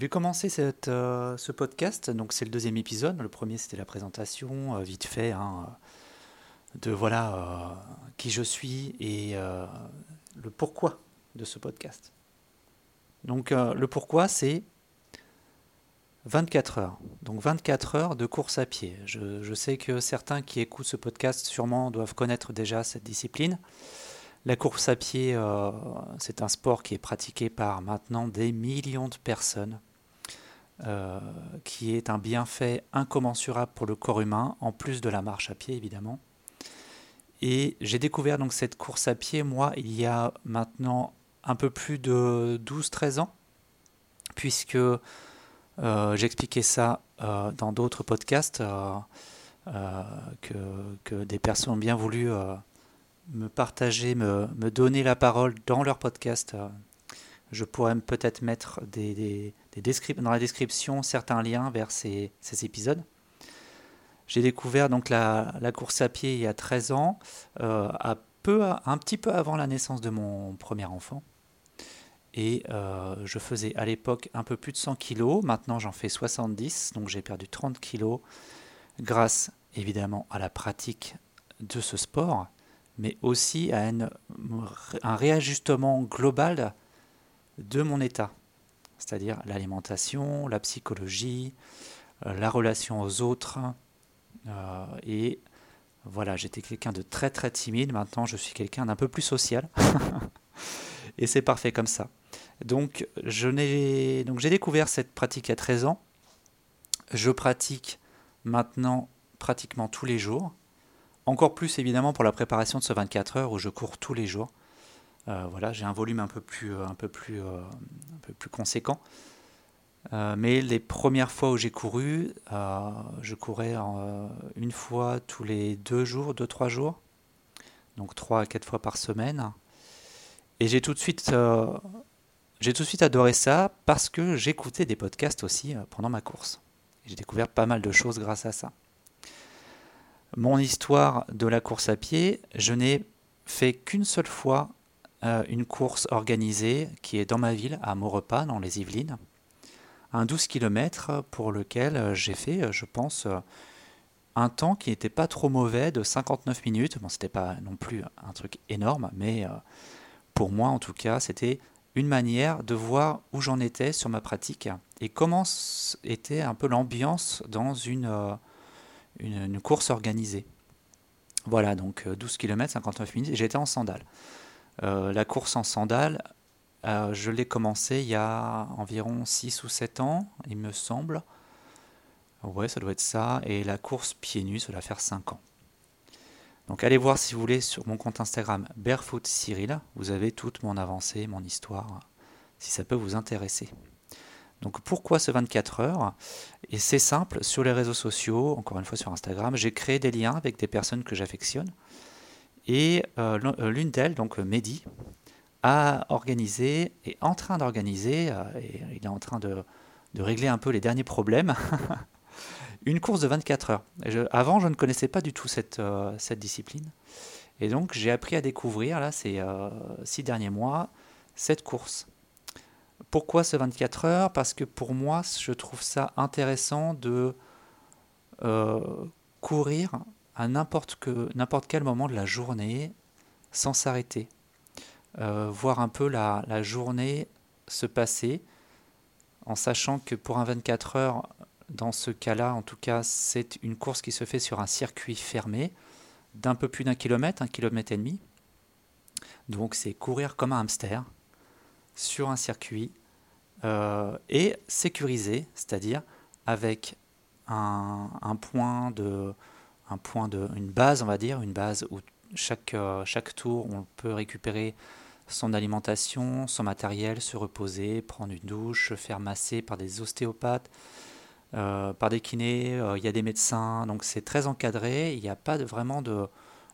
Vais commencer euh, ce podcast. Donc, c'est le deuxième épisode. Le premier, c'était la présentation, euh, vite fait, hein, de voilà euh, qui je suis et le pourquoi de ce podcast. Donc, le pourquoi, c'est 24 heures. Donc, 24 heures de course à pied. Je, sais que certains qui écoutent ce podcast sûrement doivent connaître déjà cette discipline. La course à pied, euh, c'est un sport qui est pratiqué par maintenant des millions de personnes, euh, qui est un bienfait incommensurable pour le corps humain, en plus de la marche à pied évidemment. Et j'ai découvert donc cette course à pied, moi, il y a maintenant un peu plus de 12-13 ans, puisque euh, j'expliquais ça dans d'autres podcasts, que, que, des personnes ont bien voulu me partager, me, me, donner la parole dans leur podcast. Je pourrais peut-être mettre dans la description certains liens vers ces, épisodes. J'ai découvert donc la, course à pied il y a 13 ans, euh, un petit peu avant la naissance de mon premier enfant. Et euh, je faisais à l'époque un peu plus de 100 kilos. Maintenant, j'en fais 70, donc j'ai perdu 30 kilos grâce évidemment à la pratique de ce sport mais aussi à un réajustement global de mon état, c'est-à-dire l'alimentation, la psychologie, euh, la relation aux autres. Euh, et voilà, j'étais quelqu'un de très très timide, maintenant je suis quelqu'un d'un peu plus social. et c'est parfait comme ça. Donc j'ai découvert cette pratique à 13 ans. Je pratique maintenant pratiquement tous les jours. Encore plus évidemment pour la préparation de ce 24 heures où je cours tous les jours. Euh, voilà, j'ai un volume un peu plus, un peu plus, euh, un peu plus conséquent. Euh, mais les premières fois où j'ai couru, je courais une fois tous les deux jours, deux, trois jours. Donc trois à quatre fois par semaine. Et j'ai tout de suite, j'ai tout de suite adoré ça parce que j'écoutais des podcasts aussi pendant ma course. J'ai découvert pas mal de choses grâce à ça. Mon histoire de la course à pied, je n'ai fait qu'une seule fois euh, une course organisée qui est dans ma ville, à Maurepas, dans les Yvelines. Un 12 km pour lequel euh, j'ai fait, euh, je pense, un temps qui n'était pas trop mauvais de 59 minutes. Bon, c'était pas non plus un truc énorme, mais pour moi en tout cas, c'était une manière de voir où j'en étais sur ma pratique et comment était un peu l'ambiance dans une une, course organisée. Voilà, donc 12 km, 59 minutes, j'étais en sandales. Euh, la course en sandales, euh, je l'ai commencé il y a environ 6 ou 7 ans, il me semble. Ouais, ça doit être ça. Et la course pieds nus, ça doit faire 5 ans. Donc allez voir si vous voulez sur mon compte Instagram Barefoot Cyril. Vous avez toute mon avancée, mon histoire, si ça peut vous intéresser. Donc pourquoi ce 24 heures? Et c'est simple, sur les réseaux sociaux, encore une fois sur Instagram, j'ai créé des liens avec des personnes que j'affectionne. Et euh, euh, l'une d'elles, donc Mehdi, a organisé, est en train d'organiser, euh, et il est en train de, régler un peu les derniers problèmes, une course de 24 heures. avant, je ne connaissais pas du tout cette, discipline. Et donc j'ai appris à découvrir, là, ces six derniers mois, cette course. Pourquoi ce 24 heures? Parce que pour moi, je trouve ça intéressant de euh, courir à n'importe quel moment de la journée sans s'arrêter. Euh, voir un peu la, la, journée se passer en sachant que pour un 24 heures, dans ce cas-là, en tout cas, c'est une course qui se fait sur un circuit fermé d'un peu plus d'un kilomètre, un kilomètre et demi. Donc c'est courir comme un hamster sur un circuit euh, et sécurisé, c'est-à-dire avec un, point de, un point de, une base, on va dire, une base où chaque, euh, chaque tour, on peut récupérer son alimentation, son matériel, se reposer, prendre une douche, se faire masser par des ostéopathes, euh, par des kinés, il y a des médecins, donc c'est très encadré, il n'y a pas vraiment de,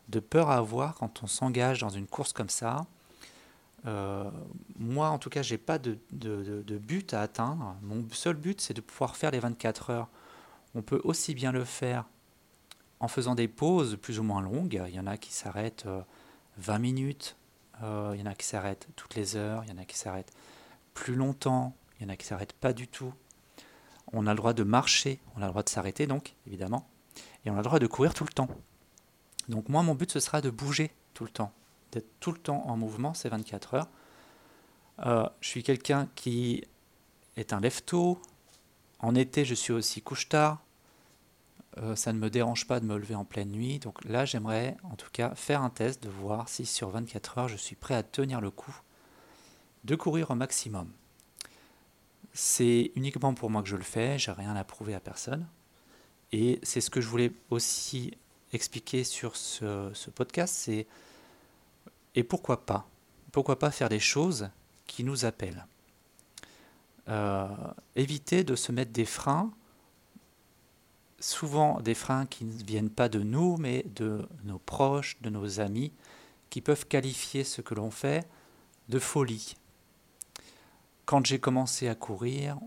de, peur à avoir quand on s'engage dans une course comme ça. Euh, moi, en tout cas, j'ai pas de, de, but à atteindre. Mon seul but, c'est de pouvoir faire les 24 heures. On peut aussi bien le faire en faisant des pauses plus ou moins longues. Il y en a qui s'arrêtent 20 euh, minutes, euh, il y en a qui s'arrêtent toutes les heures, il y en a qui s'arrêtent plus longtemps, il y en a qui s'arrêtent pas du tout. On a le droit de marcher, on a le droit de s'arrêter donc, évidemment. Et on a le droit de courir tout le temps. Donc moi, mon but, ce sera de bouger tout le temps, d'être tout le temps en mouvement ces 24 heures. Euh, je suis quelqu'un qui est un lève-tôt. En été, je suis aussi couche-tard. Euh, ça ne me dérange pas de me lever en pleine nuit. Donc là, j'aimerais en tout cas faire un test de voir si sur 24 heures, je suis prêt à tenir le coup, de courir au maximum. C'est uniquement pour moi que je le fais, j'ai rien à prouver à personne. Et c'est ce que je voulais aussi expliquer sur ce, podcast, c'est et pourquoi pas Pourquoi pas faire des choses qui nous appellent euh, Éviter de se mettre des freins, souvent des freins qui ne viennent pas de nous, mais de nos proches, de nos amis, qui peuvent qualifier ce que l'on fait de folie. Quand j'ai commencé à courir,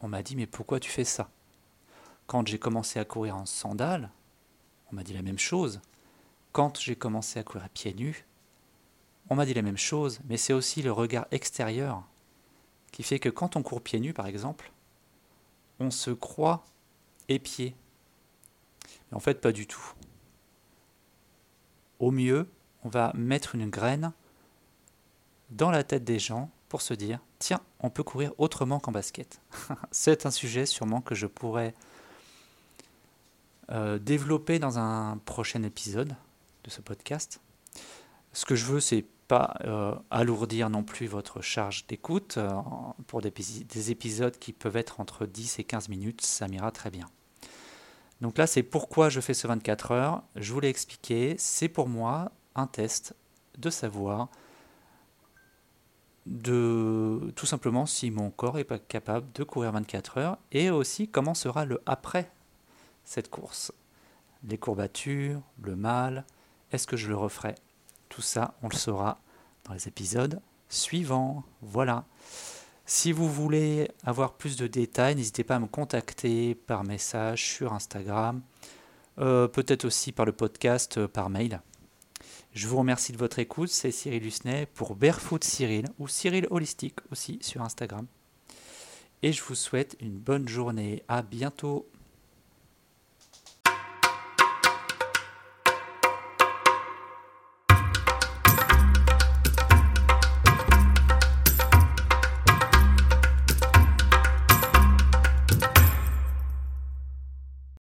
on m'a dit mais pourquoi tu fais ça? Quand j'ai commencé à courir en sandales, on m'a dit la même chose. Quand j'ai commencé à courir à pieds nus, on m'a dit la même chose, mais c'est aussi le regard extérieur qui fait que quand on court pieds nus, par exemple, on se croit épié. Mais en fait, pas du tout. Au mieux, on va mettre une graine dans la tête des gens pour se dire, tiens, on peut courir autrement qu'en basket. C'est un sujet sûrement que je pourrais euh, développer dans un prochain épisode de ce podcast. Ce que je veux, c'est euh, alourdir non plus votre charge d'écoute. Euh, pour des, des, épisodes qui peuvent être entre 10 et 15 minutes, ça m'ira très bien. Donc là, c'est pourquoi je fais ce 24 heures. Je vous l'ai expliqué, c'est pour moi un test de savoir de tout simplement si mon corps est pas capable de courir 24 heures et aussi comment sera le après cette course. Les courbatures, le mal, est-ce que je le referai? Tout ça, on le saura dans les épisodes suivants. Voilà. Si vous voulez avoir plus de détails, n'hésitez pas à me contacter par message sur Instagram, euh, peut-être aussi par le podcast, euh, par mail. Je vous remercie de votre écoute. C'est Cyril Husnet pour Barefoot Cyril ou Cyril Holistique aussi sur Instagram. Et je vous souhaite une bonne journée. À bientôt.